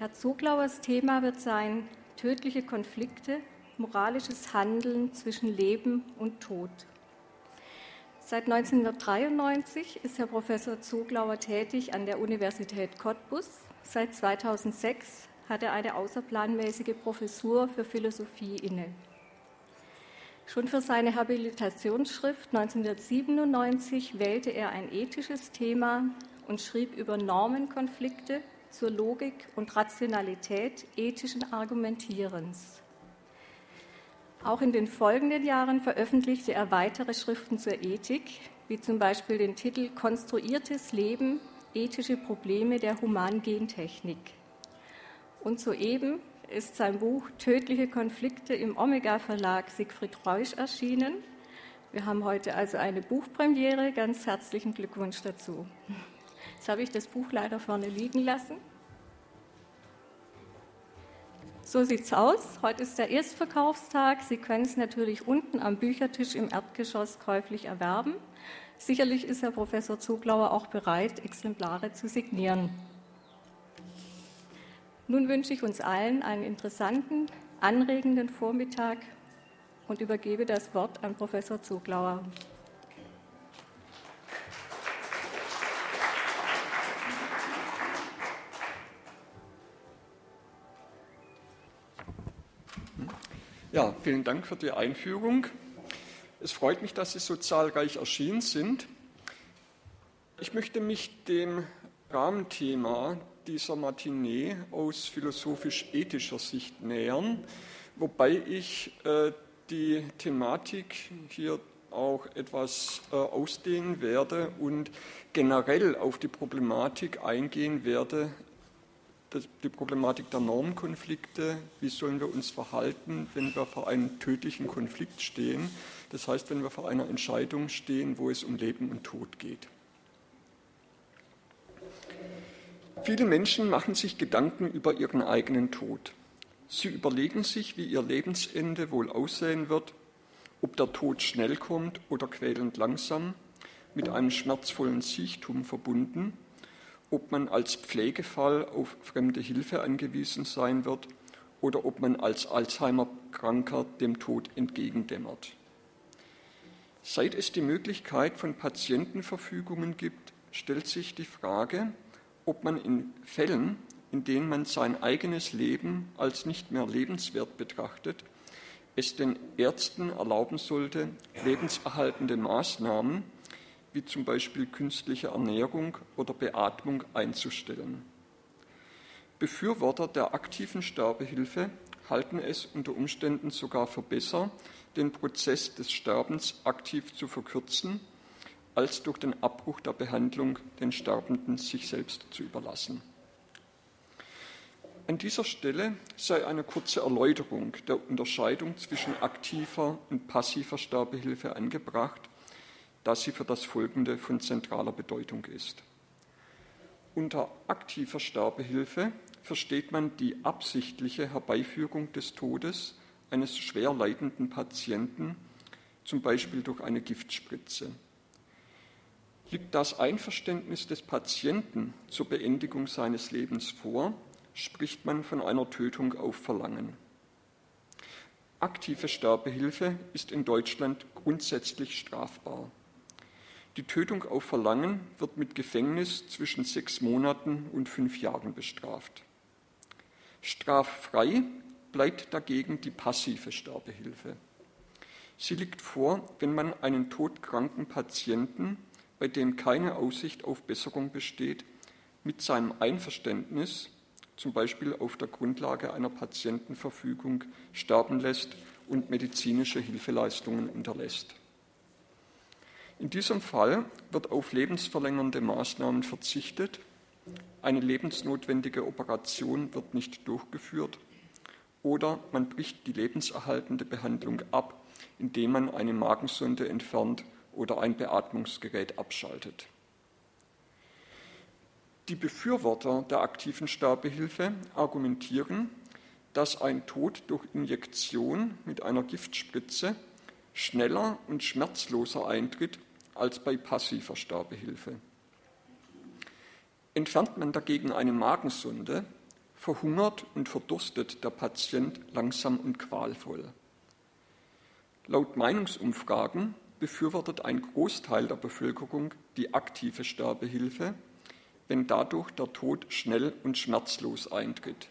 Herr Zoglauers Thema wird sein tödliche Konflikte, moralisches Handeln zwischen Leben und Tod. Seit 1993 ist Herr Professor Zoglauer tätig an der Universität Cottbus. Seit 2006 hat er eine außerplanmäßige Professur für Philosophie inne. Schon für seine Habilitationsschrift 1997 wählte er ein ethisches Thema und schrieb über Normenkonflikte zur Logik und Rationalität ethischen Argumentierens. Auch in den folgenden Jahren veröffentlichte er weitere Schriften zur Ethik, wie zum Beispiel den Titel Konstruiertes Leben, ethische Probleme der Humangentechnik. Und soeben ist sein Buch Tödliche Konflikte im Omega Verlag Siegfried Reusch erschienen. Wir haben heute also eine Buchpremiere. Ganz herzlichen Glückwunsch dazu. Jetzt habe ich das Buch leider vorne liegen lassen. So sieht es aus. Heute ist der Erstverkaufstag. Sie können es natürlich unten am Büchertisch im Erdgeschoss käuflich erwerben. Sicherlich ist Herr Professor Zuglauer auch bereit, Exemplare zu signieren. Nun wünsche ich uns allen einen interessanten, anregenden Vormittag und übergebe das Wort an Professor Zuglauer. Ja, vielen Dank für die Einführung. Es freut mich, dass Sie so zahlreich erschienen sind. Ich möchte mich dem Rahmenthema dieser Matinee aus philosophisch-ethischer Sicht nähern, wobei ich äh, die Thematik hier auch etwas äh, ausdehnen werde und generell auf die Problematik eingehen werde, die Problematik der Normkonflikte, wie sollen wir uns verhalten, wenn wir vor einem tödlichen Konflikt stehen, das heißt, wenn wir vor einer Entscheidung stehen, wo es um Leben und Tod geht. Viele Menschen machen sich Gedanken über ihren eigenen Tod. Sie überlegen sich, wie ihr Lebensende wohl aussehen wird, ob der Tod schnell kommt oder quälend langsam, mit einem schmerzvollen Siechtum verbunden – ob man als Pflegefall auf fremde Hilfe angewiesen sein wird oder ob man als Alzheimer-Kranker dem Tod entgegendämmert. Seit es die Möglichkeit von Patientenverfügungen gibt, stellt sich die Frage, ob man in Fällen, in denen man sein eigenes Leben als nicht mehr lebenswert betrachtet, es den Ärzten erlauben sollte, lebenserhaltende Maßnahmen wie zum Beispiel künstliche Ernährung oder Beatmung einzustellen. Befürworter der aktiven Sterbehilfe halten es unter Umständen sogar für besser, den Prozess des Sterbens aktiv zu verkürzen, als durch den Abbruch der Behandlung den Sterbenden sich selbst zu überlassen. An dieser Stelle sei eine kurze Erläuterung der Unterscheidung zwischen aktiver und passiver Sterbehilfe angebracht, da sie für das Folgende von zentraler Bedeutung ist. Unter aktiver Sterbehilfe versteht man die absichtliche Herbeiführung des Todes eines schwer leidenden Patienten, zum Beispiel durch eine Giftspritze. Liegt das Einverständnis des Patienten zur Beendigung seines Lebens vor, spricht man von einer Tötung auf Verlangen. Aktive Sterbehilfe ist in Deutschland grundsätzlich strafbar. Die Tötung auf Verlangen wird mit Gefängnis zwischen sechs Monaten und fünf Jahren bestraft. Straffrei bleibt dagegen die passive Sterbehilfe. Sie liegt vor, wenn man einen todkranken Patienten, bei dem keine Aussicht auf Besserung besteht, mit seinem Einverständnis, zum Beispiel auf der Grundlage einer Patientenverfügung, sterben lässt und medizinische Hilfeleistungen unterlässt. In diesem Fall wird auf lebensverlängernde Maßnahmen verzichtet, eine lebensnotwendige Operation wird nicht durchgeführt oder man bricht die lebenserhaltende Behandlung ab, indem man eine Magensonde entfernt oder ein Beatmungsgerät abschaltet. Die Befürworter der aktiven Sterbehilfe argumentieren, dass ein Tod durch Injektion mit einer Giftspritze schneller und schmerzloser eintritt als bei passiver Sterbehilfe. Entfernt man dagegen eine Magensonde, verhungert und verdurstet der Patient langsam und qualvoll. Laut Meinungsumfragen befürwortet ein Großteil der Bevölkerung die aktive Sterbehilfe, wenn dadurch der Tod schnell und schmerzlos eintritt.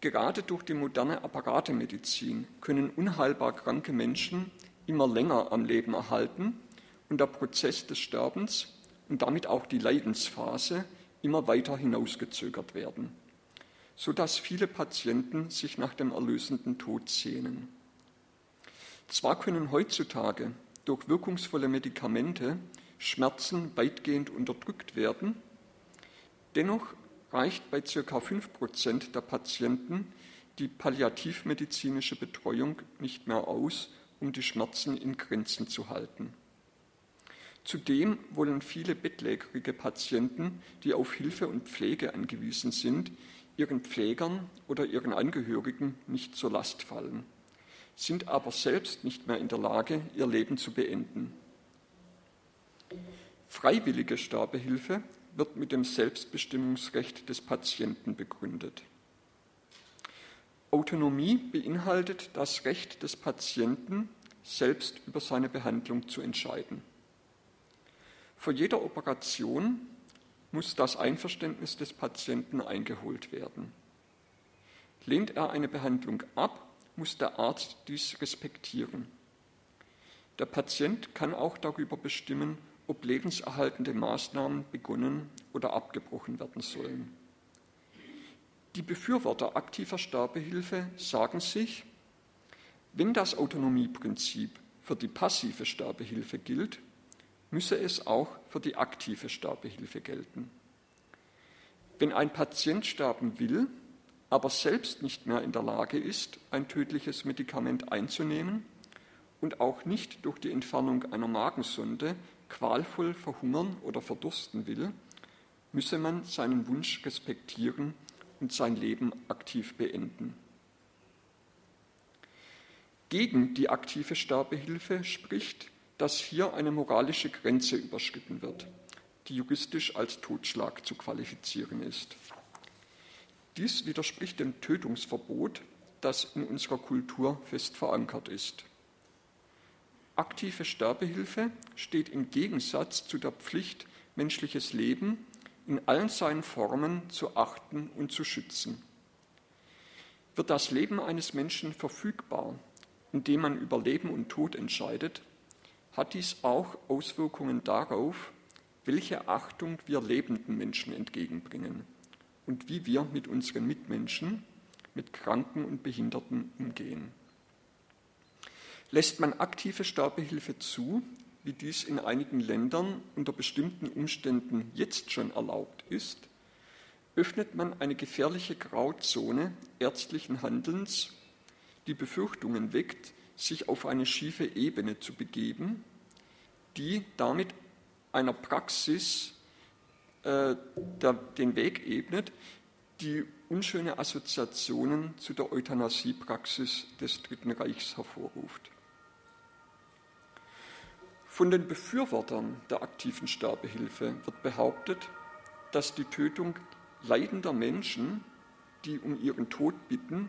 Gerade durch die moderne Apparatemedizin können unheilbar kranke Menschen immer länger am Leben erhalten und der Prozess des Sterbens und damit auch die Leidensphase immer weiter hinausgezögert werden, sodass viele Patienten sich nach dem erlösenden Tod sehnen. Zwar können heutzutage durch wirkungsvolle Medikamente Schmerzen weitgehend unterdrückt werden, dennoch reicht bei ca. 5% der Patienten die palliativmedizinische Betreuung nicht mehr aus, um die Schmerzen in Grenzen zu halten. Zudem wollen viele bettlägerige Patienten, die auf Hilfe und Pflege angewiesen sind, ihren Pflegern oder ihren Angehörigen nicht zur Last fallen, sind aber selbst nicht mehr in der Lage, ihr Leben zu beenden. Freiwillige Sterbehilfe wird mit dem Selbstbestimmungsrecht des Patienten begründet. Autonomie beinhaltet das Recht des Patienten, selbst über seine Behandlung zu entscheiden. Vor jeder Operation muss das Einverständnis des Patienten eingeholt werden. Lehnt er eine Behandlung ab, muss der Arzt dies respektieren. Der Patient kann auch darüber bestimmen, ob lebenserhaltende Maßnahmen begonnen oder abgebrochen werden sollen. Die Befürworter aktiver Sterbehilfe sagen sich, wenn das Autonomieprinzip für die passive Sterbehilfe gilt, müsse es auch für die aktive Sterbehilfe gelten. Wenn ein Patient sterben will, aber selbst nicht mehr in der Lage ist, ein tödliches Medikament einzunehmen und auch nicht durch die Entfernung einer Magensonde qualvoll verhungern oder verdursten will, müsse man seinen Wunsch respektieren und sein Leben aktiv beenden. Gegen die aktive Sterbehilfe spricht, dass hier eine moralische Grenze überschritten wird, die juristisch als Totschlag zu qualifizieren ist. Dies widerspricht dem Tötungsverbot, das in unserer Kultur fest verankert ist. Aktive Sterbehilfe steht im Gegensatz zu der Pflicht, menschliches Leben in allen seinen Formen zu achten und zu schützen. Wird das Leben eines Menschen verfügbar, indem man über Leben und Tod entscheidet, hat dies auch Auswirkungen darauf, welche Achtung wir lebenden Menschen entgegenbringen und wie wir mit unseren Mitmenschen, mit Kranken und Behinderten umgehen. Lässt man aktive Sterbehilfe zu, wie dies in einigen Ländern unter bestimmten Umständen jetzt schon erlaubt ist, öffnet man eine gefährliche Grauzone ärztlichen Handelns, die Befürchtungen weckt, sich auf eine schiefe Ebene zu begeben, die damit einer Praxis äh, der, den Weg ebnet, die unschöne Assoziationen zu der Euthanasiepraxis des Dritten Reichs hervorruft. Von den Befürwortern der aktiven Sterbehilfe wird behauptet, dass die Tötung leidender Menschen, die um ihren Tod bitten,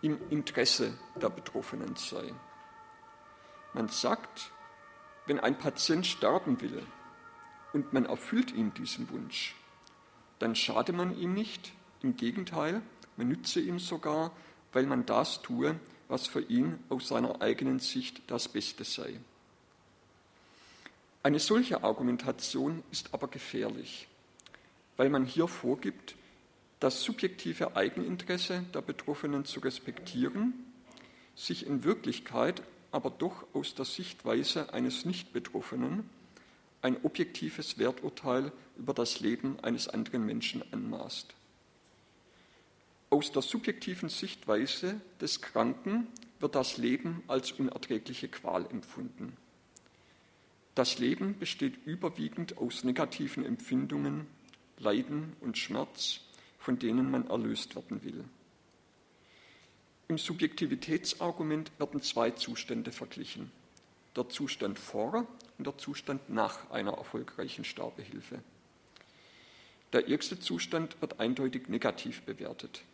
im Interesse der Betroffenen sei. Man sagt, wenn ein Patient sterben will und man erfüllt ihm diesen Wunsch, dann schade man ihm nicht, im Gegenteil, man nütze ihm sogar, weil man das tue, was für ihn aus seiner eigenen Sicht das Beste sei. Eine solche Argumentation ist aber gefährlich, weil man hier vorgibt, das subjektive Eigeninteresse der Betroffenen zu respektieren, sich in Wirklichkeit aber doch aus der Sichtweise eines Nicht-Betroffenen ein objektives Werturteil über das Leben eines anderen Menschen anmaßt. Aus der subjektiven Sichtweise des Kranken wird das Leben als unerträgliche Qual empfunden. Das Leben besteht überwiegend aus negativen Empfindungen, Leiden und Schmerz, von denen man erlöst werden will. Im Subjektivitätsargument werden zwei Zustände verglichen. Der Zustand vor und der Zustand nach einer erfolgreichen Sterbehilfe. Der erste Zustand wird eindeutig negativ bewertet.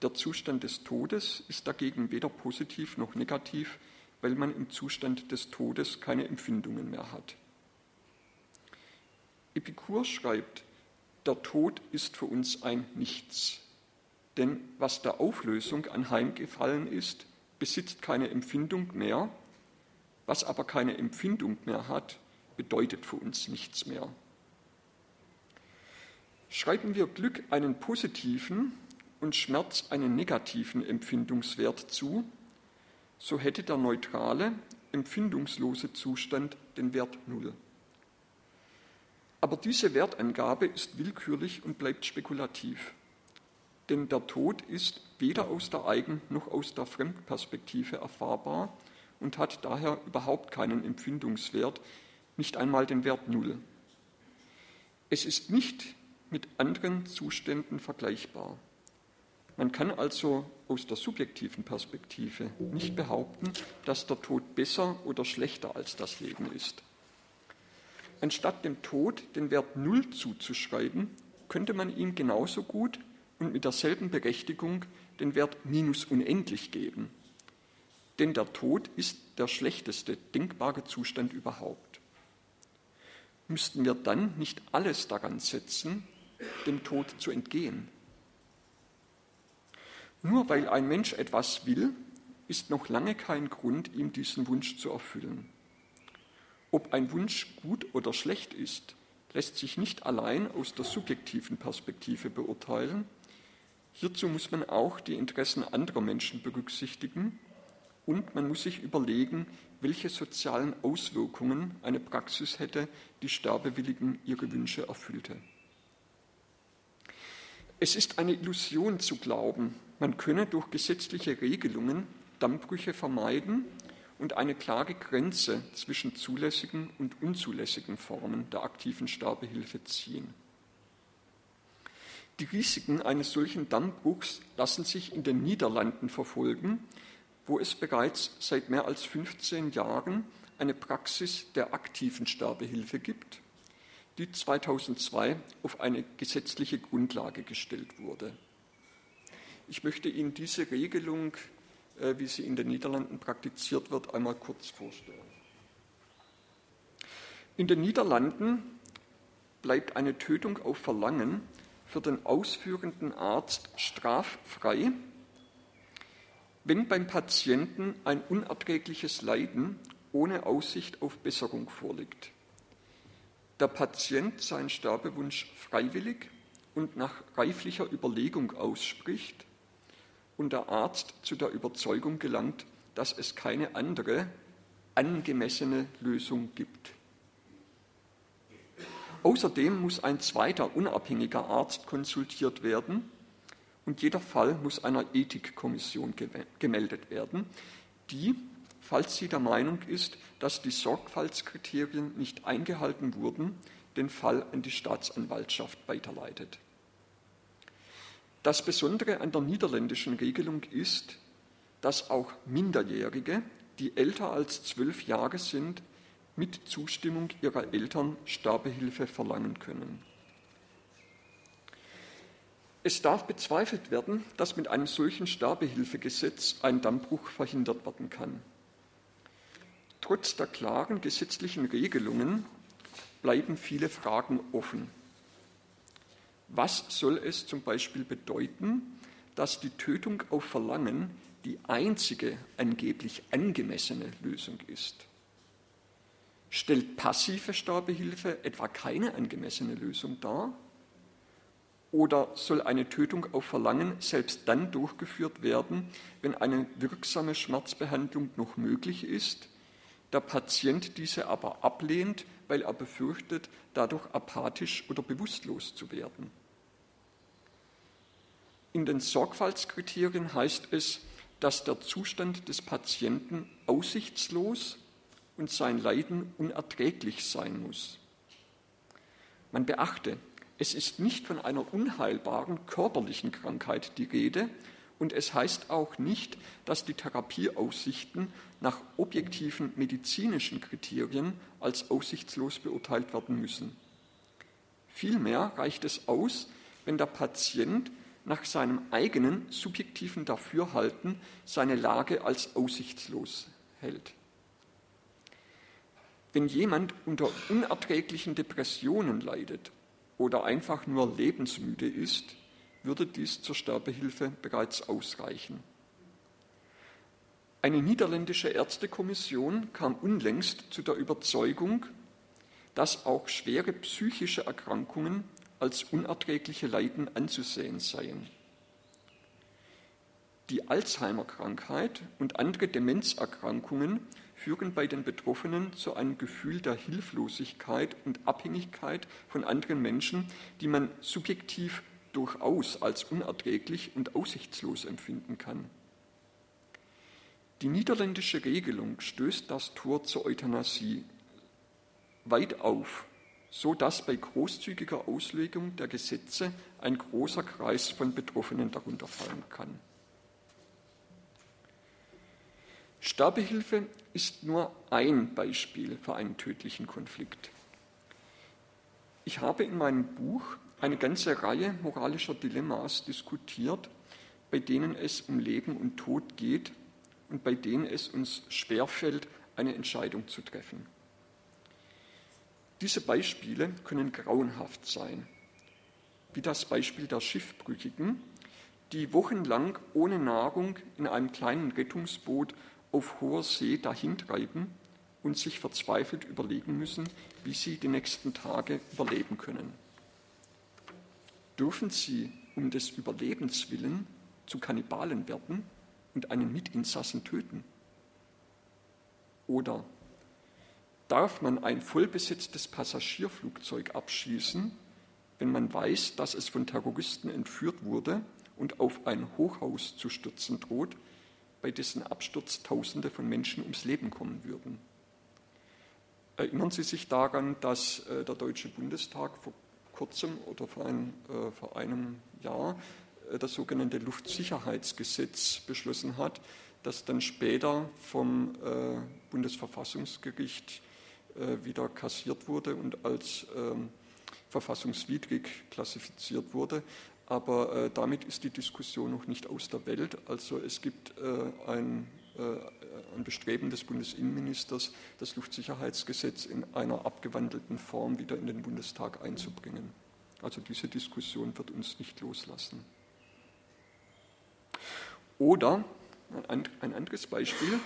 Der Zustand des Todes ist dagegen weder positiv noch negativ, weil man im Zustand des Todes keine Empfindungen mehr hat. Epikur schreibt, der Tod ist für uns ein Nichts. Denn was der Auflösung anheimgefallen ist, besitzt keine Empfindung mehr. Was aber keine Empfindung mehr hat, bedeutet für uns nichts mehr. Schreiben wir Glück einen positiven und Schmerz einen negativen Empfindungswert zu, so hätte der neutrale, empfindungslose Zustand den Wert Null. Aber diese Wertangabe ist willkürlich und bleibt spekulativ. Denn der Tod ist weder aus der Eigen- noch aus der Fremdperspektive erfahrbar und hat daher überhaupt keinen Empfindungswert, nicht einmal den Wert Null. Es ist nicht mit anderen Zuständen vergleichbar. Man kann also aus der subjektiven Perspektive nicht behaupten, dass der Tod besser oder schlechter als das Leben ist. Anstatt dem Tod den Wert Null zuzuschreiben, könnte man ihm genauso gut und mit derselben Berechtigung den Wert minus unendlich geben. Denn der Tod ist der schlechteste denkbare Zustand überhaupt. Müssten wir dann nicht alles daran setzen, dem Tod zu entgehen? Nur weil ein Mensch etwas will, ist noch lange kein Grund, ihm diesen Wunsch zu erfüllen. Ob ein Wunsch gut oder schlecht ist, lässt sich nicht allein aus der subjektiven Perspektive beurteilen. Hierzu muss man auch die Interessen anderer Menschen berücksichtigen und man muss sich überlegen, welche sozialen Auswirkungen eine Praxis hätte, die Sterbewilligen ihre Wünsche erfüllte. Es ist eine Illusion zu glauben, man könne durch gesetzliche Regelungen Dammbrüche vermeiden und eine klare Grenze zwischen zulässigen und unzulässigen Formen der aktiven Sterbehilfe ziehen. Die Risiken eines solchen Dammbruchs lassen sich in den Niederlanden verfolgen, wo es bereits seit mehr als 15 Jahren eine Praxis der aktiven Sterbehilfe gibt, die 2002 auf eine gesetzliche Grundlage gestellt wurde. Ich möchte Ihnen diese Regelung äh, wie sie in den Niederlanden praktiziert wird, einmal kurz vorstellen. In den Niederlanden bleibt eine Tötung auf Verlangen für den ausführenden Arzt straffrei, wenn beim Patienten ein unerträgliches Leiden ohne Aussicht auf Besserung vorliegt. Der Patient seinen Sterbewunsch freiwillig und nach reiflicher Überlegung ausspricht und der Arzt zu der Überzeugung gelangt, dass es keine andere angemessene Lösung gibt. Außerdem muss ein zweiter unabhängiger Arzt konsultiert werden und jeder Fall muss einer Ethikkommission gemeldet werden, die, falls sie der Meinung ist, dass die Sorgfaltskriterien nicht eingehalten wurden, den Fall an die Staatsanwaltschaft weiterleitet. Das Besondere an der niederländischen Regelung ist, dass auch Minderjährige, die älter als zwölf Jahre sind, mit Zustimmung ihrer Eltern Sterbehilfe verlangen können. Es darf bezweifelt werden, dass mit einem solchen Sterbehilfegesetz ein Dammbruch verhindert werden kann. Trotz der klaren gesetzlichen Regelungen bleiben viele Fragen offen. Was soll es zum Beispiel bedeuten, dass die Tötung auf Verlangen die einzige angeblich angemessene Lösung ist? Stellt passive Sterbehilfe etwa keine angemessene Lösung dar? Oder soll eine Tötung auf Verlangen selbst dann durchgeführt werden, wenn eine wirksame Schmerzbehandlung noch möglich ist, der Patient diese aber ablehnt, weil er befürchtet, dadurch apathisch oder bewusstlos zu werden? In den Sorgfaltskriterien heißt es, dass der Zustand des Patienten aussichtslos und sein Leiden unerträglich sein muss. Man beachte, es ist nicht von einer unheilbaren körperlichen Krankheit die Rede und es heißt auch nicht, dass die Therapieaussichten nach objektiven medizinischen Kriterien als aussichtslos beurteilt werden müssen. Vielmehr reicht es aus, wenn der Patient nach seinem eigenen subjektiven Dafürhalten seine Lage als aussichtslos hält. Wenn jemand unter unerträglichen Depressionen leidet oder einfach nur lebensmüde ist, würde dies zur Sterbehilfe bereits ausreichen. Eine niederländische Ärztekommission kam unlängst zu der Überzeugung, dass auch schwere psychische Erkrankungen als unerträgliche Leiden anzusehen seien. Die Alzheimer-Krankheit und andere Demenzerkrankungen führen bei den Betroffenen zu einem Gefühl der Hilflosigkeit und Abhängigkeit von anderen Menschen, die man subjektiv durchaus als unerträglich und aussichtslos empfinden kann. Die niederländische Regelung stößt das Tor zur Euthanasie weit auf, so dass bei großzügiger Auslegung der Gesetze ein großer Kreis von Betroffenen darunter fallen kann. Sterbehilfe ist nur ein Beispiel für einen tödlichen Konflikt. Ich habe in meinem Buch eine ganze Reihe moralischer Dilemmas diskutiert, bei denen es um Leben und Tod geht und bei denen es uns schwerfällt, eine Entscheidung zu treffen. Diese Beispiele können grauenhaft sein, wie das Beispiel der Schiffbrüchigen, die wochenlang ohne Nahrung in einem kleinen Rettungsboot auf hoher See dahintreiben und sich verzweifelt überlegen müssen, wie sie die nächsten Tage überleben können. Dürfen sie um des Überlebens willen zu Kannibalen werden und einen Mitinsassen töten? Oder darf man ein vollbesetztes Passagierflugzeug abschießen, wenn man weiß, dass es von Terroristen entführt wurde und auf ein Hochhaus zu stürzen droht, bei dessen Absturz Tausende von Menschen ums Leben kommen würden. Erinnern Sie sich daran, dass äh, der Deutsche Bundestag vor kurzem oder vor, ein, äh, vor einem Jahr äh, das sogenannte Luftsicherheitsgesetz beschlossen hat, das dann später vom Bundesverfassungsgericht wieder kassiert wurde und als ähm, verfassungswidrig klassifiziert wurde. Aber äh, damit ist die Diskussion noch nicht aus der Welt. Also es gibt äh, ein, äh, ein, Bestreben des Bundesinnenministers, das Luftsicherheitsgesetz in einer abgewandelten Form wieder in den Bundestag einzubringen. Also diese Diskussion wird uns nicht loslassen. Oder ein anderes Beispiel,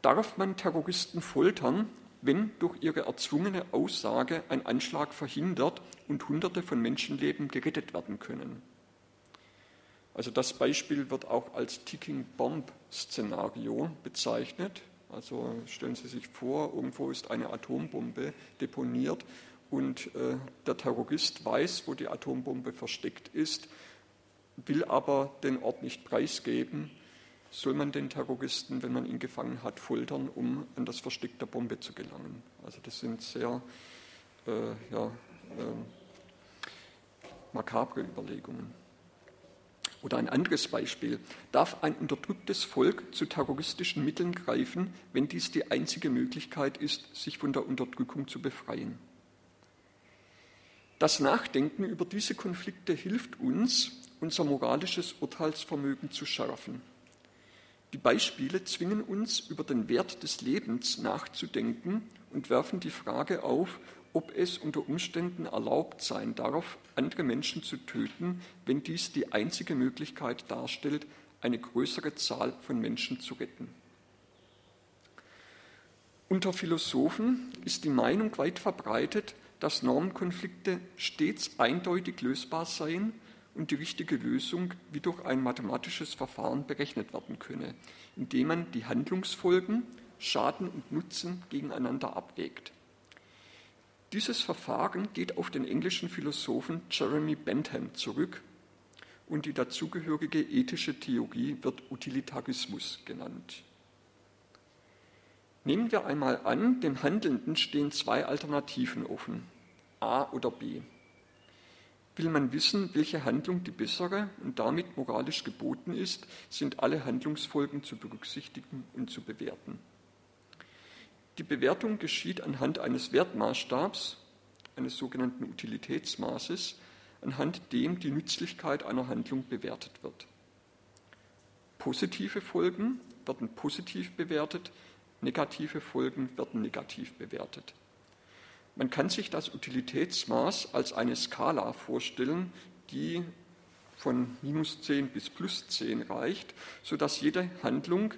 darf man Terroristen foltern, wenn durch ihre erzwungene Aussage ein Anschlag verhindert und Hunderte von Menschenleben gerettet werden können. Also das Beispiel wird auch als Ticking Bomb Szenario bezeichnet. Also stellen Sie sich vor, irgendwo ist eine Atombombe deponiert und äh, der Terrorist weiß, wo die Atombombe versteckt ist, will aber den Ort nicht preisgeben soll man den Terroristen, wenn man ihn gefangen hat, foltern, um an das Versteck der Bombe zu gelangen. Also das sind sehr äh, ja, äh, makabre Überlegungen. Oder ein anderes Beispiel. Darf ein unterdrücktes Volk zu terroristischen Mitteln greifen, wenn dies die einzige Möglichkeit ist, sich von der Unterdrückung zu befreien? Das Nachdenken über diese Konflikte hilft uns, unser moralisches Urteilsvermögen zu schärfen. Die Beispiele zwingen uns, über den Wert des Lebens nachzudenken und werfen die Frage auf, ob es unter Umständen erlaubt sein darf, andere Menschen zu töten, wenn dies die einzige Möglichkeit darstellt, eine größere Zahl von Menschen zu retten. Unter Philosophen ist die Meinung weit verbreitet, dass Normkonflikte stets eindeutig lösbar seien und die richtige Lösung wie durch ein mathematisches Verfahren berechnet werden könne, indem man die Handlungsfolgen, Schaden und Nutzen gegeneinander abwägt. Dieses Verfahren geht auf den englischen Philosophen Jeremy Bentham zurück und die dazugehörige ethische Theorie wird Utilitarismus genannt. Nehmen wir einmal an, dem Handelnden stehen zwei Alternativen offen, A oder B will man wissen, welche Handlung die bessere und damit moralisch geboten ist, sind alle Handlungsfolgen zu berücksichtigen und zu bewerten. Die Bewertung geschieht anhand eines Wertmaßstabs, eines sogenannten Utilitätsmaßes, anhand dem die Nützlichkeit einer Handlung bewertet wird. Positive Folgen werden positiv bewertet, negative Folgen werden negativ bewertet. Man kann sich das Utilitätsmaß als eine Skala vorstellen, die von minus 10 bis plus 10 reicht, sodass jede Handlung,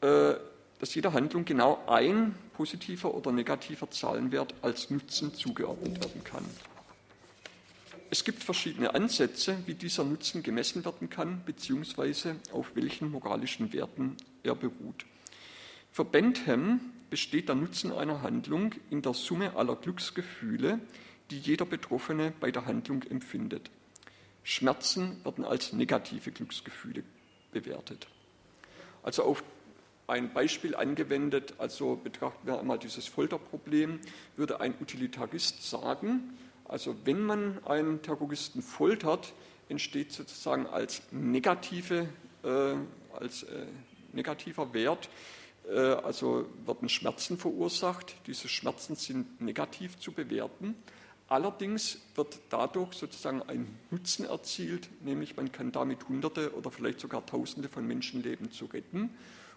äh, dass jeder Handlung genau ein positiver oder negativer Zahlenwert als Nutzen zugeordnet werden kann. Es gibt verschiedene Ansätze, wie dieser Nutzen gemessen werden kann, beziehungsweise auf welchen moralischen Werten er beruht. Für Bentham besteht der Nutzen einer Handlung in der Summe aller Glücksgefühle, die jeder Betroffene bei der Handlung empfindet. Schmerzen werden als negative Glücksgefühle bewertet. Also auf ein Beispiel angewendet, also betrachten wir einmal dieses Folterproblem, würde ein Utilitarist sagen, also wenn man einen Terroristen foltert, entsteht sozusagen als, negative, äh, als äh, negativer Wert, also werden Schmerzen verursacht. Diese Schmerzen sind negativ zu bewerten. Allerdings wird dadurch sozusagen ein Nutzen erzielt, nämlich man kann damit Hunderte oder vielleicht sogar Tausende von Menschenleben zu retten.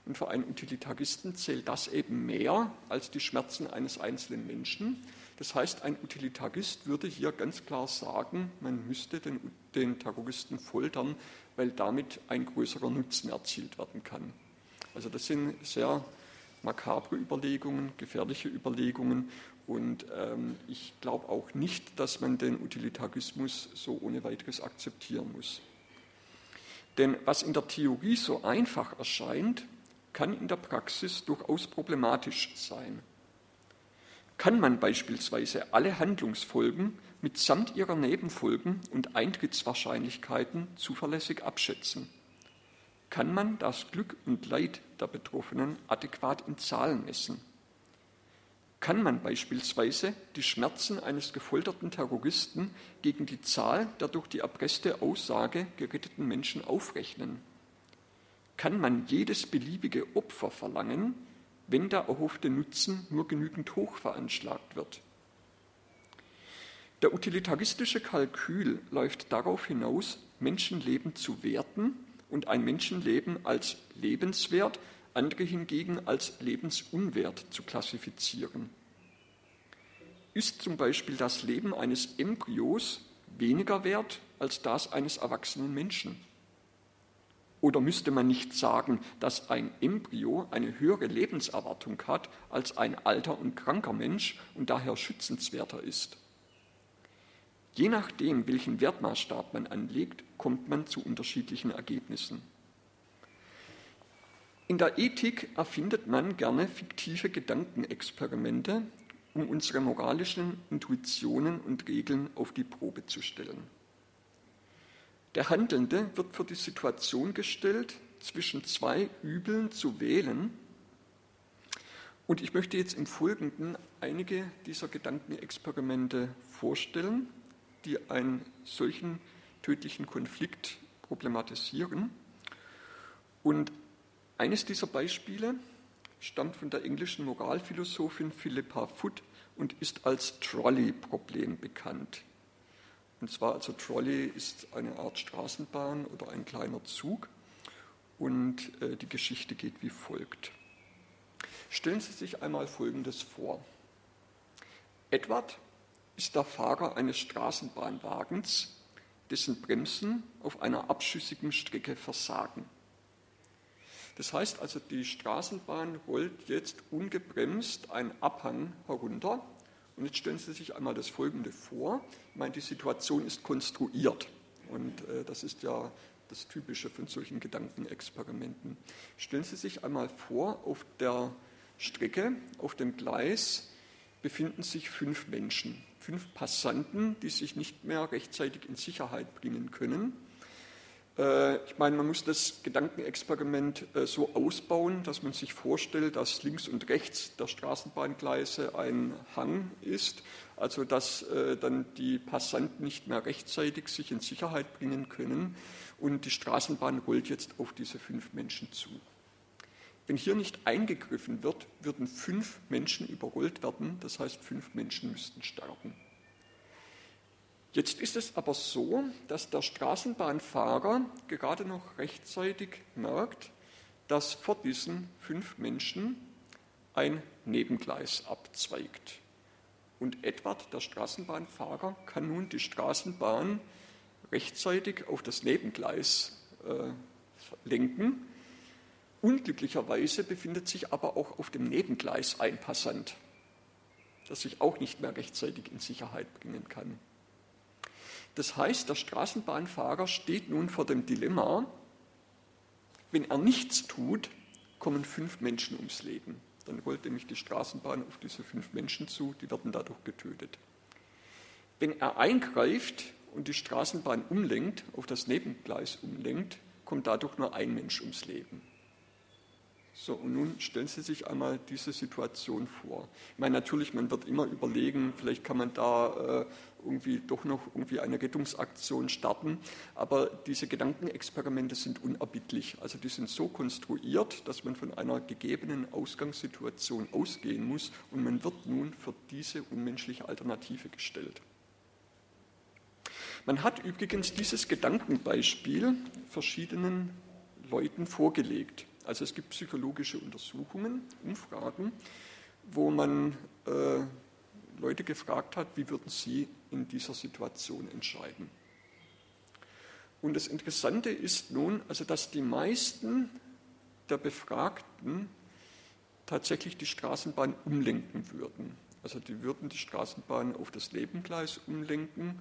Und für einen Utilitaristen zählt das eben mehr als die Schmerzen eines einzelnen Menschen. Das heißt, ein Utilitarist würde hier ganz klar sagen, man müsste den, den Terroristen foltern, weil damit ein größerer Nutzen erzielt werden kann. Also das sind sehr makabre Überlegungen, gefährliche Überlegungen und ähm, ich glaube auch nicht, dass man den Utilitarismus so ohne weiteres akzeptieren muss. Denn was in der Theorie so einfach erscheint, kann in der Praxis durchaus problematisch sein kann man beispielsweise alle Handlungsfolgen mitsamt ihrer Nebenfolgen und Eintrittswahrscheinlichkeiten zuverlässig abschätzen? Kann man das Glück und Leid der Betroffenen adäquat in Zahlen messen? Kann man beispielsweise die Schmerzen eines gefolterten Terroristen gegen die Zahl der durch die erpresste Aussage geretteten Menschen aufrechnen? Kann man jedes beliebige Opfer verlangen, wenn der erhoffte Nutzen nur genügend hoch veranschlagt wird. Der utilitaristische Kalkül läuft darauf hinaus, Menschenleben zu werten und ein Menschenleben als lebenswert, andere hingegen als lebensunwert zu klassifizieren. Ist zum Beispiel das Leben eines Embryos weniger wert als das eines erwachsenen Menschen? Oder müsste man nicht sagen, dass ein Embryo eine höhere Lebenserwartung hat als ein alter und kranker Mensch und daher schützenswerter ist? Je nachdem, welchen Wertmaßstab man anlegt, kommt man zu unterschiedlichen Ergebnissen. In der Ethik erfindet man gerne fiktive Gedankenexperimente, um unsere moralischen Intuitionen und Regeln auf die Probe zu stellen. Der Handelnde wird für die Situation gestellt, zwischen zwei Übeln zu wählen. Und ich möchte jetzt im Folgenden einige dieser Gedankenexperimente vorstellen, die einen solchen tödlichen Konflikt problematisieren. Und eines dieser Beispiele stammt von der englischen Moralphilosophin Philippa Foot und ist als Trolley-Problem bekannt. Und zwar, also Trolley ist eine Art Straßenbahn oder ein kleiner Zug. Und äh, die Geschichte geht wie folgt. Stellen Sie sich einmal Folgendes vor. Edward ist der Fahrer eines Straßenbahnwagens, dessen Bremsen auf einer abschüssigen Strecke versagen. Das heißt also, die Straßenbahn rollt jetzt ungebremst einen Abhang herunter und jetzt stellen Sie sich einmal das Folgende vor. Ich meine, die Situation ist konstruiert. Und äh, das ist ja das Typische von solchen Gedankenexperimenten. Stellen Sie sich einmal vor, auf der Strecke, auf dem Gleis befinden sich fünf Menschen, fünf Passanten, die sich nicht mehr rechtzeitig in Sicherheit bringen können. Äh, ich meine, man muss das Gedankenexperiment äh, so ausbauen, dass man sich vorstellt, dass links und rechts der Straßenbahngleise ein Hang ist, also dass äh, dann die Passanten nicht mehr rechtzeitig sich in Sicherheit bringen können und die Straßenbahn rollt jetzt auf diese fünf Menschen zu. Wenn hier nicht eingegriffen wird, würden fünf Menschen überrollt werden, das heißt, fünf Menschen müssten sterben. Jetzt ist es aber so, dass der Straßenbahnfahrer gerade noch rechtzeitig merkt, dass vor diesen fünf Menschen ein Nebengleis abzweigt. Und Edward, der Straßenbahnfahrer, kann nun die Straßenbahn rechtzeitig auf das Nebengleis äh, lenken. Unglücklicherweise befindet sich aber auch auf dem Nebengleis ein Passant, das sich auch nicht mehr rechtzeitig in Sicherheit bringen kann. Das heißt, der Straßenbahnfahrer steht nun vor dem Dilemma, wenn er nichts tut, kommen fünf Menschen ums Leben. Dann rollt nämlich die Straßenbahn auf diese fünf Menschen zu, die werden dadurch getötet. Wenn er eingreift und die Straßenbahn umlenkt, auf das Nebengleis umlenkt, kommt dadurch nur ein Mensch ums Leben. So, und nun stellen Sie sich einmal diese Situation vor. Ich meine, natürlich, man wird immer überlegen, vielleicht kann man da äh, irgendwie doch noch irgendwie eine Rettungsaktion starten, aber diese Gedankenexperimente sind unerbittlich. Also die sind so konstruiert, dass man von einer gegebenen Ausgangssituation ausgehen muss und man wird nun für diese unmenschliche Alternative gestellt. Man hat übrigens dieses Gedankenbeispiel verschiedenen Leuten vorgelegt. Also es gibt psychologische Untersuchungen, Umfragen, wo man äh, Leute gefragt hat, wie würden sie in dieser Situation entscheiden. Und das Interessante ist nun, also dass die meisten der Befragten tatsächlich die Straßenbahn umlenken würden. Also die würden die Straßenbahn auf das Nebengleis umlenken,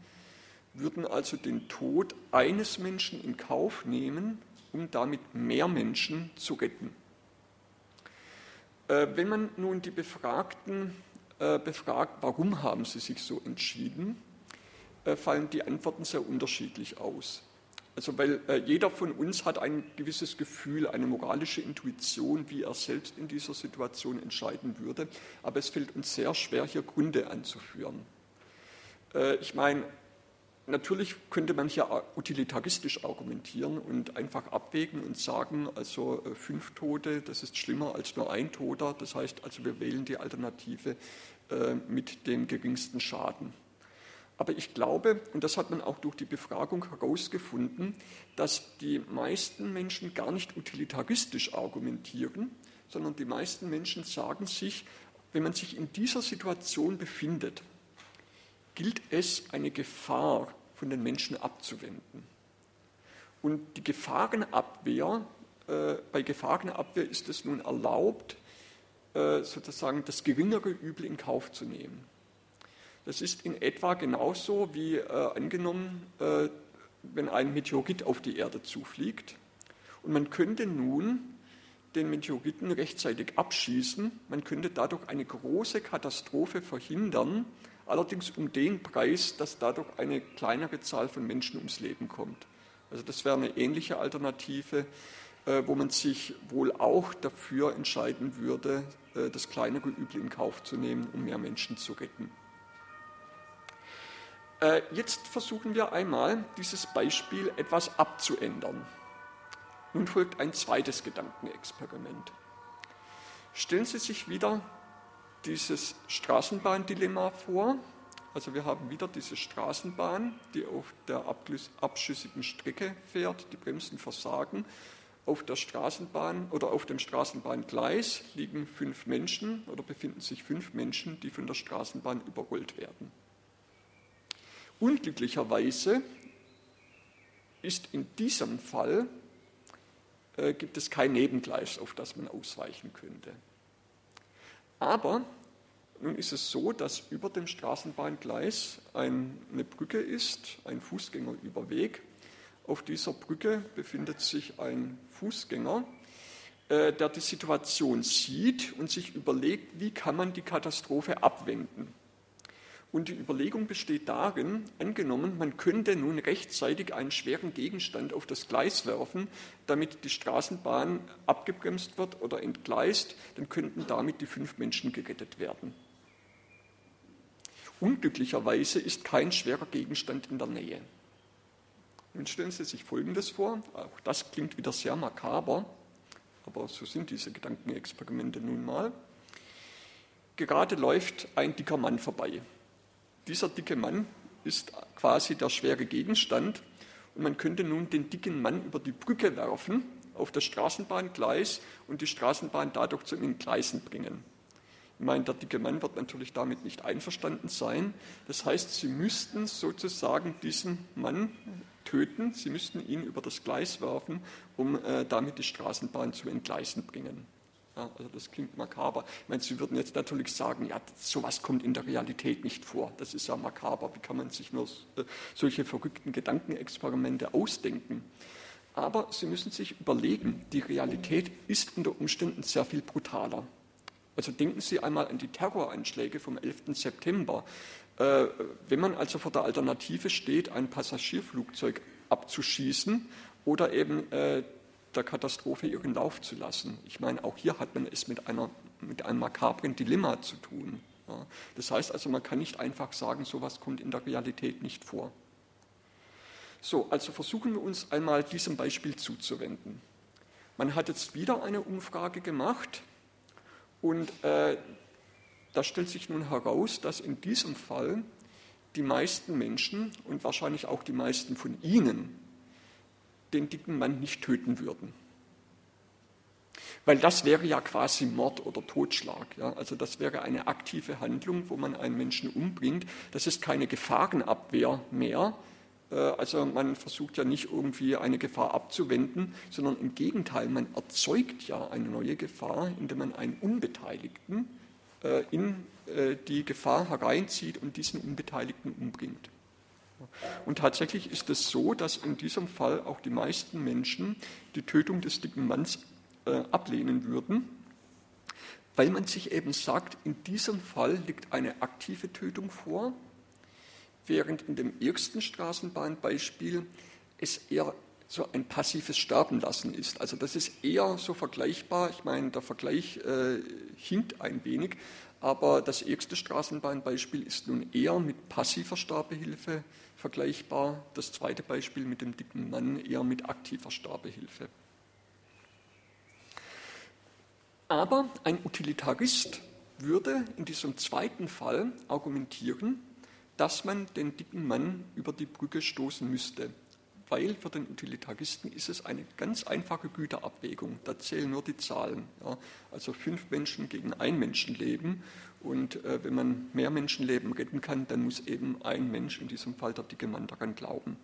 würden also den Tod eines Menschen in Kauf nehmen, um damit mehr Menschen zu retten. Äh, wenn man nun die Befragten äh, befragt, warum haben sie sich so entschieden, äh, fallen die Antworten sehr unterschiedlich aus. Also weil jeder von uns hat ein gewisses Gefühl, eine moralische Intuition, wie er selbst in dieser Situation entscheiden würde, aber es fällt uns sehr schwer, hier Gründe anzuführen. Ich meine, Natürlich könnte man hier utilitaristisch argumentieren und einfach abwägen und sagen, also äh, fünf Tote, das ist schlimmer als nur ein Toter. Das heißt also, wir wählen die Alternative äh, mit dem geringsten Schaden. Aber ich glaube, und das hat man auch durch die Befragung herausgefunden, dass die meisten Menschen gar nicht utilitaristisch argumentieren, sondern die meisten Menschen sagen sich, wenn man sich in dieser Situation befindet, gilt es, eine Gefahr von den Menschen abzuwenden. Und die Gefahrenabwehr, äh, bei Gefahrenabwehr ist es nun erlaubt, äh, sozusagen das geringere Übel in Kauf zu nehmen. Das ist in etwa genauso wie äh, angenommen, äh, wenn ein Meteorit auf die Erde zufliegt und man könnte nun den Meteoriten rechtzeitig abschießen, man könnte dadurch eine große Katastrophe verhindern, allerdings um den Preis, dass dadurch eine kleinere Zahl von Menschen ums Leben kommt. Also das wäre eine ähnliche Alternative, äh, wo man sich wohl auch dafür entscheiden würde, äh, das kleinere Übel in Kauf zu nehmen, um mehr Menschen zu retten. Äh, jetzt versuchen wir einmal, dieses Beispiel etwas abzuändern. Nun folgt ein zweites Gedankenexperiment. Stellen Sie sich wieder dieses Straßenbahndilemma vor. Also wir haben wieder diese Straßenbahn, die auf der abschüssigen Strecke fährt, die Bremsen versagen. Auf der Straßenbahn oder auf dem Straßenbahngleis liegen fünf Menschen oder befinden sich fünf Menschen, die von der Straßenbahn überrollt werden. Unglücklicherweise ist in diesem Fall äh, gibt es kein Nebengleis, auf das man ausweichen könnte. Aber nun ist es so, dass über dem Straßenbahngleis eine Brücke ist, ein Fußgängerüberweg. Auf dieser Brücke befindet sich ein Fußgänger, äh, der die Situation sieht und sich überlegt, wie kann man die Katastrophe abwenden. Und die Überlegung besteht darin, angenommen, man könnte nun rechtzeitig einen schweren Gegenstand auf das Gleis werfen, damit die Straßenbahn abgebremst wird oder entgleist, dann könnten damit die fünf Menschen gerettet werden. Unglücklicherweise ist kein schwerer Gegenstand in der Nähe. Nun stellen Sie sich Folgendes vor, auch das klingt wieder sehr makaber, aber so sind diese Gedankenexperimente nun mal. Gerade läuft ein dicker Mann vorbei. Dieser dicke Mann ist quasi der schwere Gegenstand und man könnte nun den dicken Mann über die Brücke werfen auf das Straßenbahngleis und die Straßenbahn dadurch zu den Gleisen bringen. Ich meine, der dicke Mann wird natürlich damit nicht einverstanden sein. Das heißt, Sie müssten sozusagen diesen Mann töten, Sie müssten ihn über das Gleis werfen, um äh, damit die Straßenbahn zu entgleisen bringen. Ja, also das klingt makaber. Ich meine, Sie würden jetzt natürlich sagen, ja, sowas kommt in der Realität nicht vor. Das ist ja makaber. Wie kann man sich nur äh, solche verrückten Gedankenexperimente ausdenken? Aber Sie müssen sich überlegen, die Realität ist unter Umständen sehr viel brutaler. Also denken Sie einmal an die Terroranschläge vom 11. September. Äh, wenn man also vor der Alternative steht, ein Passagierflugzeug abzuschießen oder eben äh, der Katastrophe ihren Lauf zu lassen. Ich meine, auch hier hat man es mit, einer, mit einem makabren Dilemma zu tun. Ja. Das heißt also, man kann nicht einfach sagen, sowas kommt in der Realität nicht vor. So, also versuchen wir uns einmal diesem Beispiel zuzuwenden. Man hat jetzt wieder eine Umfrage gemacht und äh, da stellt sich nun heraus, dass in diesem Fall die meisten Menschen und wahrscheinlich auch die meisten von Ihnen den dicken Mann nicht töten würden. Weil das wäre ja quasi Mord oder Totschlag. Ja? Also das wäre eine aktive Handlung, wo man einen Menschen umbringt. Das ist keine Gefahrenabwehr mehr. Äh, also man versucht ja nicht irgendwie eine Gefahr abzuwenden, sondern im Gegenteil, man erzeugt ja eine neue Gefahr, indem man einen Unbeteiligten äh, in äh, die Gefahr hereinzieht und diesen Unbeteiligten umbringt. Und tatsächlich ist es so, dass in diesem Fall auch die meisten Menschen die Tötung des dicken Manns äh, ablehnen würden, weil man sich eben sagt, in diesem Fall liegt eine aktive Tötung vor, während in dem ersten Straßenbahnbeispiel es eher so ein passives Sterben lassen ist. Also das ist eher so vergleichbar. Ich meine, der Vergleich äh, hinkt ein wenig, aber das erste Straßenbahnbeispiel ist nun eher mit passiver Sterbehilfe vergleichbar. Das zweite Beispiel mit dem dicken Mann eher mit aktiver Sterbehilfe. Aber ein Utilitarist würde in diesem zweiten Fall argumentieren, dass man den dicken Mann über die Brücke stoßen müsste weil für den Utilitaristen ist es eine ganz einfache Güterabwägung. Da zählen nur die Zahlen. Ja. Also fünf Menschen gegen ein Menschenleben. Und äh, wenn man mehr Menschenleben retten kann, dann muss eben ein Mensch, in diesem Fall der dicke Mann, daran glauben.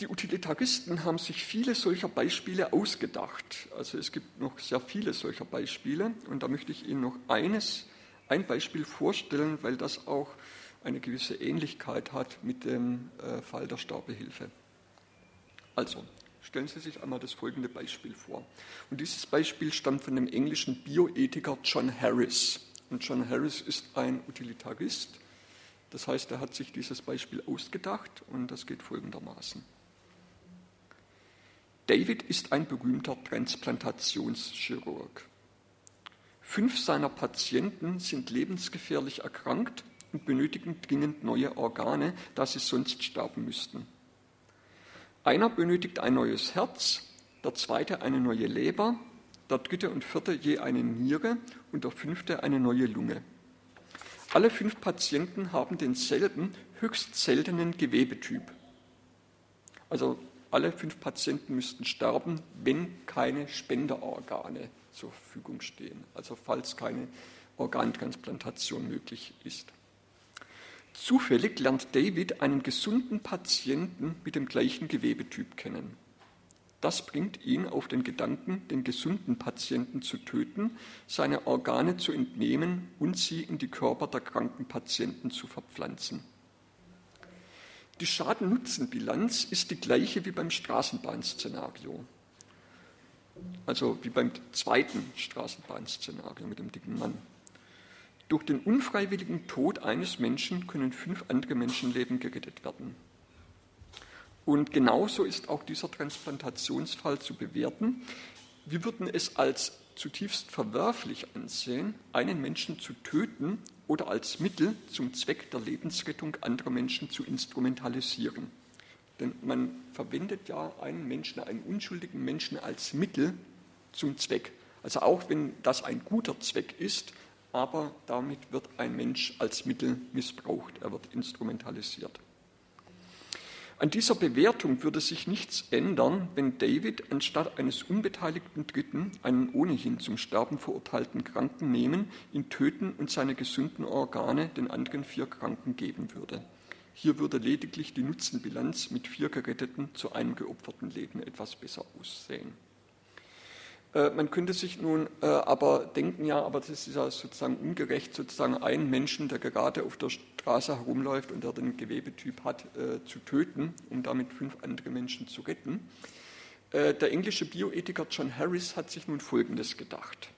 Die Utilitaristen haben sich viele solcher Beispiele ausgedacht. Also es gibt noch sehr viele solcher Beispiele. Und da möchte ich Ihnen noch eines, ein Beispiel vorstellen, weil das auch eine gewisse Ähnlichkeit hat mit dem äh, Fall der Sterbehilfe. Also, stellen Sie sich einmal das folgende Beispiel vor. Und dieses Beispiel stammt von dem englischen Bioethiker John Harris. Und John Harris ist ein Utilitarist. Das heißt, er hat sich dieses Beispiel ausgedacht und das geht folgendermaßen. David ist ein berühmter Transplantationschirurg. Fünf seiner Patienten sind lebensgefährlich erkrankt und benötigen dringend neue Organe, da sie sonst sterben müssten. Einer benötigt ein neues Herz, der zweite eine neue Leber, der dritte und vierte je eine Niere und der fünfte eine neue Lunge. Alle fünf Patienten haben denselben höchst seltenen Gewebetyp. Also alle fünf Patienten müssten sterben, wenn keine Spenderorgane zur Verfügung stehen, also falls keine Organtransplantation möglich ist. Zufällig lernt David einen gesunden Patienten mit dem gleichen Gewebetyp kennen. Das bringt ihn auf den Gedanken, den gesunden Patienten zu töten, seine Organe zu entnehmen und sie in die Körper der kranken Patienten zu verpflanzen. Die Schaden-Nutzen-Bilanz ist die gleiche wie beim Straßenbahnszenario. Also wie beim zweiten Straßenbahnszenario mit dem dicken Mann. Durch den unfreiwilligen Tod eines Menschen können fünf andere Menschenleben gerettet werden. Und genauso ist auch dieser Transplantationsfall zu bewerten. Wir würden es als zutiefst verwerflich ansehen, einen Menschen zu töten oder als Mittel zum Zweck der Lebensrettung anderer Menschen zu instrumentalisieren. Denn man verwendet ja einen Menschen, einen unschuldigen Menschen als Mittel zum Zweck. Also auch wenn das ein guter Zweck ist, aber damit wird ein Mensch als Mittel missbraucht, er wird instrumentalisiert. An dieser Bewertung würde sich nichts ändern, wenn David anstatt eines unbeteiligten Dritten einen ohnehin zum Sterben verurteilten Kranken nehmen, ihn töten und seine gesunden Organe den anderen vier Kranken geben würde. Hier würde lediglich die Nutzenbilanz mit vier geretteten zu einem geopferten Leben etwas besser aussehen. Äh, man könnte sich nun äh, aber denken, ja, aber das ist ja sozusagen ungerecht, sozusagen einen Menschen, der gerade auf der Straße herumläuft und der den Gewebetyp hat, äh, zu töten, um damit fünf andere Menschen zu retten. Der englische Bioethiker John Harris hat sich nun Folgendes gedacht.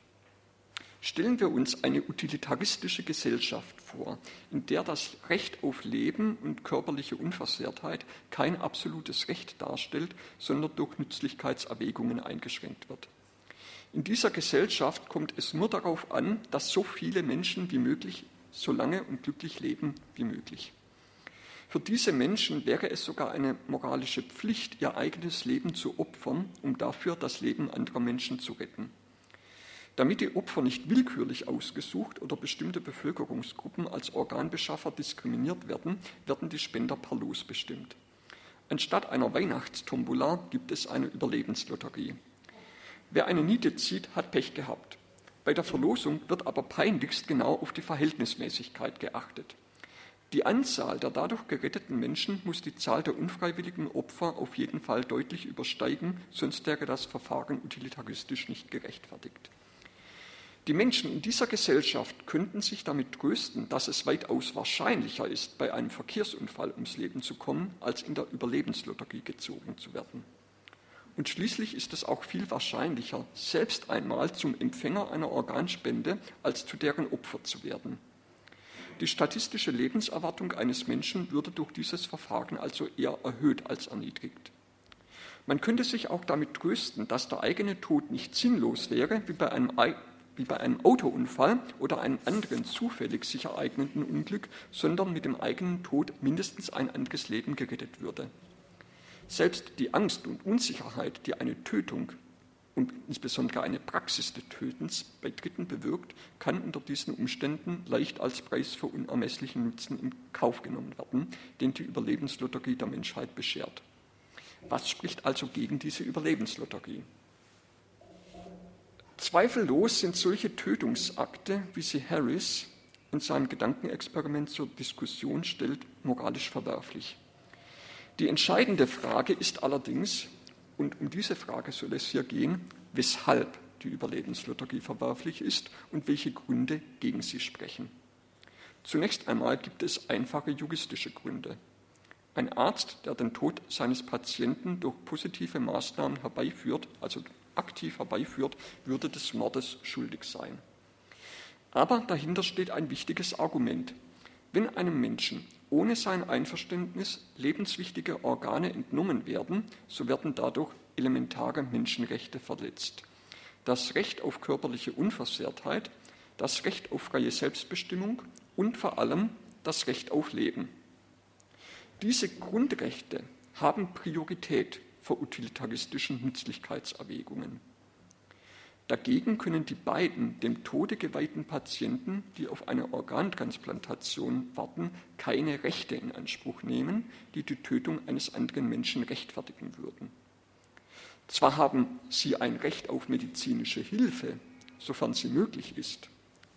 Stellen wir uns eine utilitaristische Gesellschaft vor, in der das Recht auf Leben und körperliche Unversehrtheit kein absolutes Recht darstellt, sondern durch Nützlichkeitserwägungen eingeschränkt wird. In dieser Gesellschaft kommt es nur darauf an, dass so viele Menschen wie möglich so lange und glücklich leben wie möglich. Für diese Menschen wäre es sogar eine moralische Pflicht, ihr eigenes Leben zu opfern, um dafür das Leben anderer Menschen zu retten. Damit die Opfer nicht willkürlich ausgesucht oder bestimmte Bevölkerungsgruppen als Organbeschaffer diskriminiert werden, werden die Spender per Los bestimmt. Anstatt einer Weihnachtstombola gibt es eine Überlebenslotterie. Wer eine Niete zieht, hat Pech gehabt. Bei der Verlosung wird aber peinlichst genau auf die Verhältnismäßigkeit geachtet. Die Anzahl der dadurch geretteten Menschen muss die Zahl der unfreiwilligen Opfer auf jeden Fall deutlich übersteigen, sonst wäre das Verfahren utilitaristisch nicht gerechtfertigt. Die Menschen in dieser Gesellschaft könnten sich damit trösten, dass es weitaus wahrscheinlicher ist, bei einem Verkehrsunfall ums Leben zu kommen, als in der Überlebenslotterie gezogen zu werden. Und schließlich ist es auch viel wahrscheinlicher, selbst einmal zum Empfänger einer Organspende als zu deren Opfer zu werden. Die statistische Lebenserwartung eines Menschen würde durch dieses Verfahren also eher erhöht als erniedrigt. Man könnte sich auch damit trösten, dass der eigene Tod nicht sinnlos wäre, wie bei einem, wie bei einem Autounfall oder einem anderen zufällig sich ereignenden Unglück, sondern mit dem eigenen Tod mindestens ein anderes Leben gerettet würde. Selbst die Angst und Unsicherheit, die eine Tötung und insbesondere eine Praxis des Tötens bei Dritten bewirkt, kann unter diesen Umständen leicht als Preis für unermesslichen Nutzen in Kauf genommen werden, den die Überlebenslotterie der Menschheit beschert. Was spricht also gegen diese Überlebenslotterie? Zweifellos sind solche Tötungsakte, wie sie Harris in seinem Gedankenexperiment zur Diskussion stellt, moralisch verwerflich. Die entscheidende Frage ist allerdings, und um diese Frage soll es hier gehen, weshalb die Überlebenslotterie verwerflich ist und welche Gründe gegen sie sprechen. Zunächst einmal gibt es einfache juristische Gründe. Ein Arzt, der den Tod seines Patienten durch positive Maßnahmen herbeiführt, also aktiv herbeiführt, würde des Mordes schuldig sein. Aber dahinter steht ein wichtiges Argument. Wenn einem Menschen ohne sein Einverständnis lebenswichtige Organe entnommen werden, so werden dadurch elementare Menschenrechte verletzt. Das Recht auf körperliche Unversehrtheit, das Recht auf freie Selbstbestimmung und vor allem das Recht auf Leben. Diese Grundrechte haben Priorität vor utilitaristischen Nützlichkeitserwägungen. Dagegen können die beiden dem Tode geweihten Patienten, die auf eine Organtransplantation warten, keine Rechte in Anspruch nehmen, die die Tötung eines anderen Menschen rechtfertigen würden. Zwar haben sie ein Recht auf medizinische Hilfe, sofern sie möglich ist,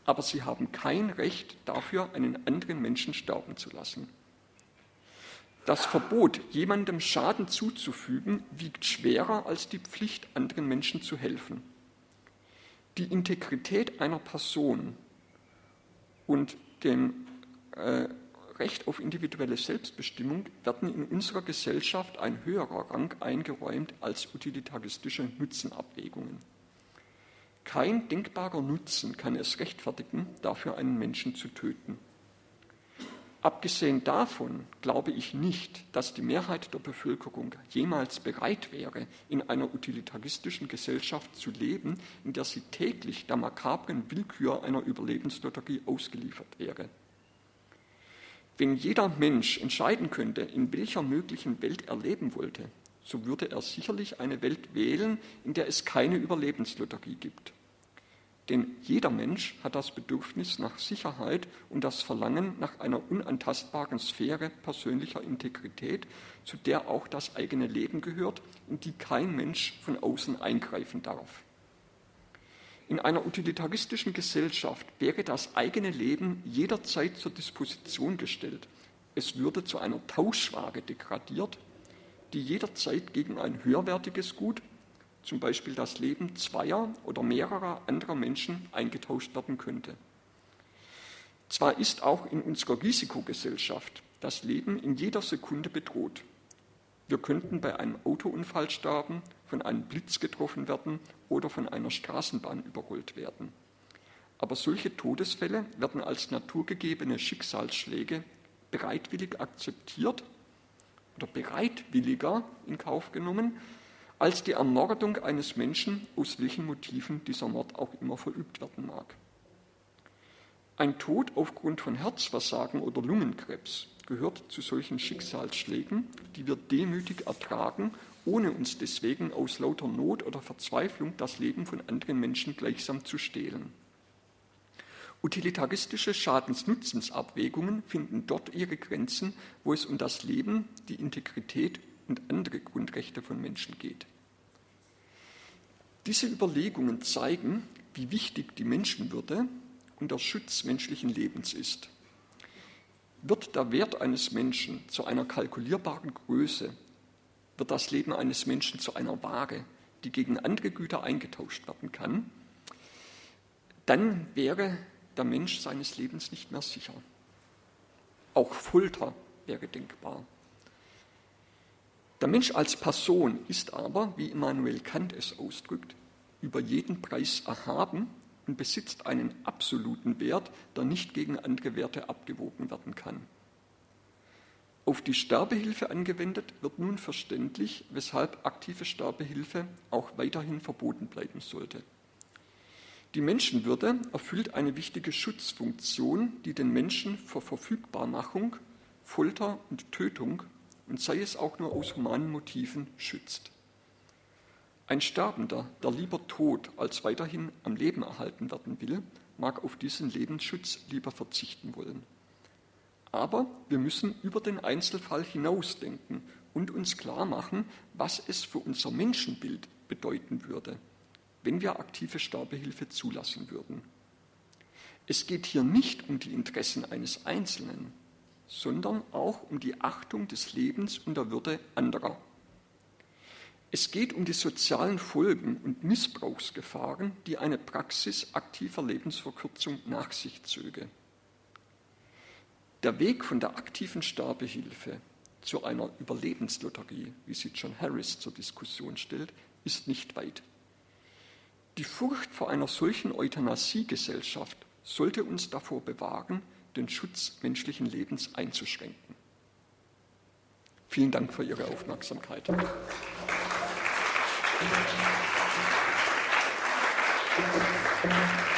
aber sie haben kein Recht dafür, einen anderen Menschen sterben zu lassen. Das Verbot, jemandem Schaden zuzufügen, wiegt schwerer als die Pflicht, anderen Menschen zu helfen. Die Integrität einer Person und dem äh, Recht auf individuelle Selbstbestimmung werden in unserer Gesellschaft ein höherer Rang eingeräumt als utilitaristische Nutzenabwägungen. Kein denkbarer Nutzen kann es rechtfertigen, dafür einen Menschen zu töten. Abgesehen davon glaube ich nicht, dass die Mehrheit der Bevölkerung jemals bereit wäre, in einer utilitaristischen Gesellschaft zu leben, in der sie täglich der makabren Willkür einer Überlebenslotterie ausgeliefert wäre. Wenn jeder Mensch entscheiden könnte, in welcher möglichen Welt er leben wollte, so würde er sicherlich eine Welt wählen, in der es keine Überlebenslotterie gibt. Denn jeder Mensch hat das Bedürfnis nach Sicherheit und das Verlangen nach einer unantastbaren Sphäre persönlicher Integrität, zu der auch das eigene Leben gehört, in die kein Mensch von außen eingreifen darf. In einer utilitaristischen Gesellschaft wäre das eigene Leben jederzeit zur Disposition gestellt. Es würde zu einer Tauschwage degradiert, die jederzeit gegen ein höherwertiges Gut, zum Beispiel das Leben zweier oder mehrerer anderer Menschen, eingetauscht werden könnte. Zwar ist auch in unserer Risikogesellschaft das Leben in jeder Sekunde bedroht. Wir könnten bei einem Autounfall sterben, von einem Blitz getroffen werden oder von einer Straßenbahn überrollt werden. Aber solche Todesfälle werden als naturgegebene Schicksalsschläge bereitwillig akzeptiert oder bereitwilliger in Kauf genommen, als die Ermordung eines Menschen, aus welchen Motiven dieser Mord auch immer verübt werden mag. Ein Tod aufgrund von Herzversagen oder Lungenkrebs gehört zu solchen Schicksalsschlägen, die wir demütig ertragen, ohne uns deswegen aus lauter Not oder Verzweiflung das Leben von anderen Menschen gleichsam zu stehlen. Utilitaristische Schadens-Nutzens-Abwägungen finden dort ihre Grenzen, wo es um das Leben, die Integrität und andere Grundrechte von Menschen geht. Diese Überlegungen zeigen, wie wichtig die Menschenwürde und der Schutz menschlichen Lebens ist. Wird der Wert eines Menschen zu einer kalkulierbaren Größe, wird das Leben eines Menschen zu einer Waage, die gegen andere Güter eingetauscht werden kann, dann wäre der Mensch seines Lebens nicht mehr sicher. Auch Folter wäre denkbar. Der Mensch als Person ist aber, wie Immanuel Kant es ausdrückt, über jeden Preis erhaben und besitzt einen absoluten Wert, der nicht gegen andere Werte abgewogen werden kann. Auf die Sterbehilfe angewendet wird nun verständlich, weshalb aktive Sterbehilfe auch weiterhin verboten bleiben sollte. Die Menschenwürde erfüllt eine wichtige Schutzfunktion, die den Menschen vor Verfügbarmachung, Folter und Tötung und sei es auch nur aus humanen Motiven schützt. Ein Sterbender, der lieber tot als weiterhin am Leben erhalten werden will, mag auf diesen Lebensschutz lieber verzichten wollen. Aber wir müssen über den Einzelfall hinausdenken und uns klar machen, was es für unser Menschenbild bedeuten würde, wenn wir aktive Sterbehilfe zulassen würden. Es geht hier nicht um die Interessen eines Einzelnen, sondern auch um die Achtung des Lebens und der Würde anderer. Es geht um die sozialen Folgen und Missbrauchsgefahren, die eine Praxis aktiver Lebensverkürzung nach sich zöge. Der Weg von der aktiven Sterbehilfe zu einer Überlebenslotterie, wie sie John Harris zur Diskussion stellt, ist nicht weit. Die Furcht vor einer solchen Euthanasiegesellschaft sollte uns davor bewahren, den Schutz menschlichen Lebens einzuschränken. Vielen Dank für Ihre Aufmerksamkeit. You.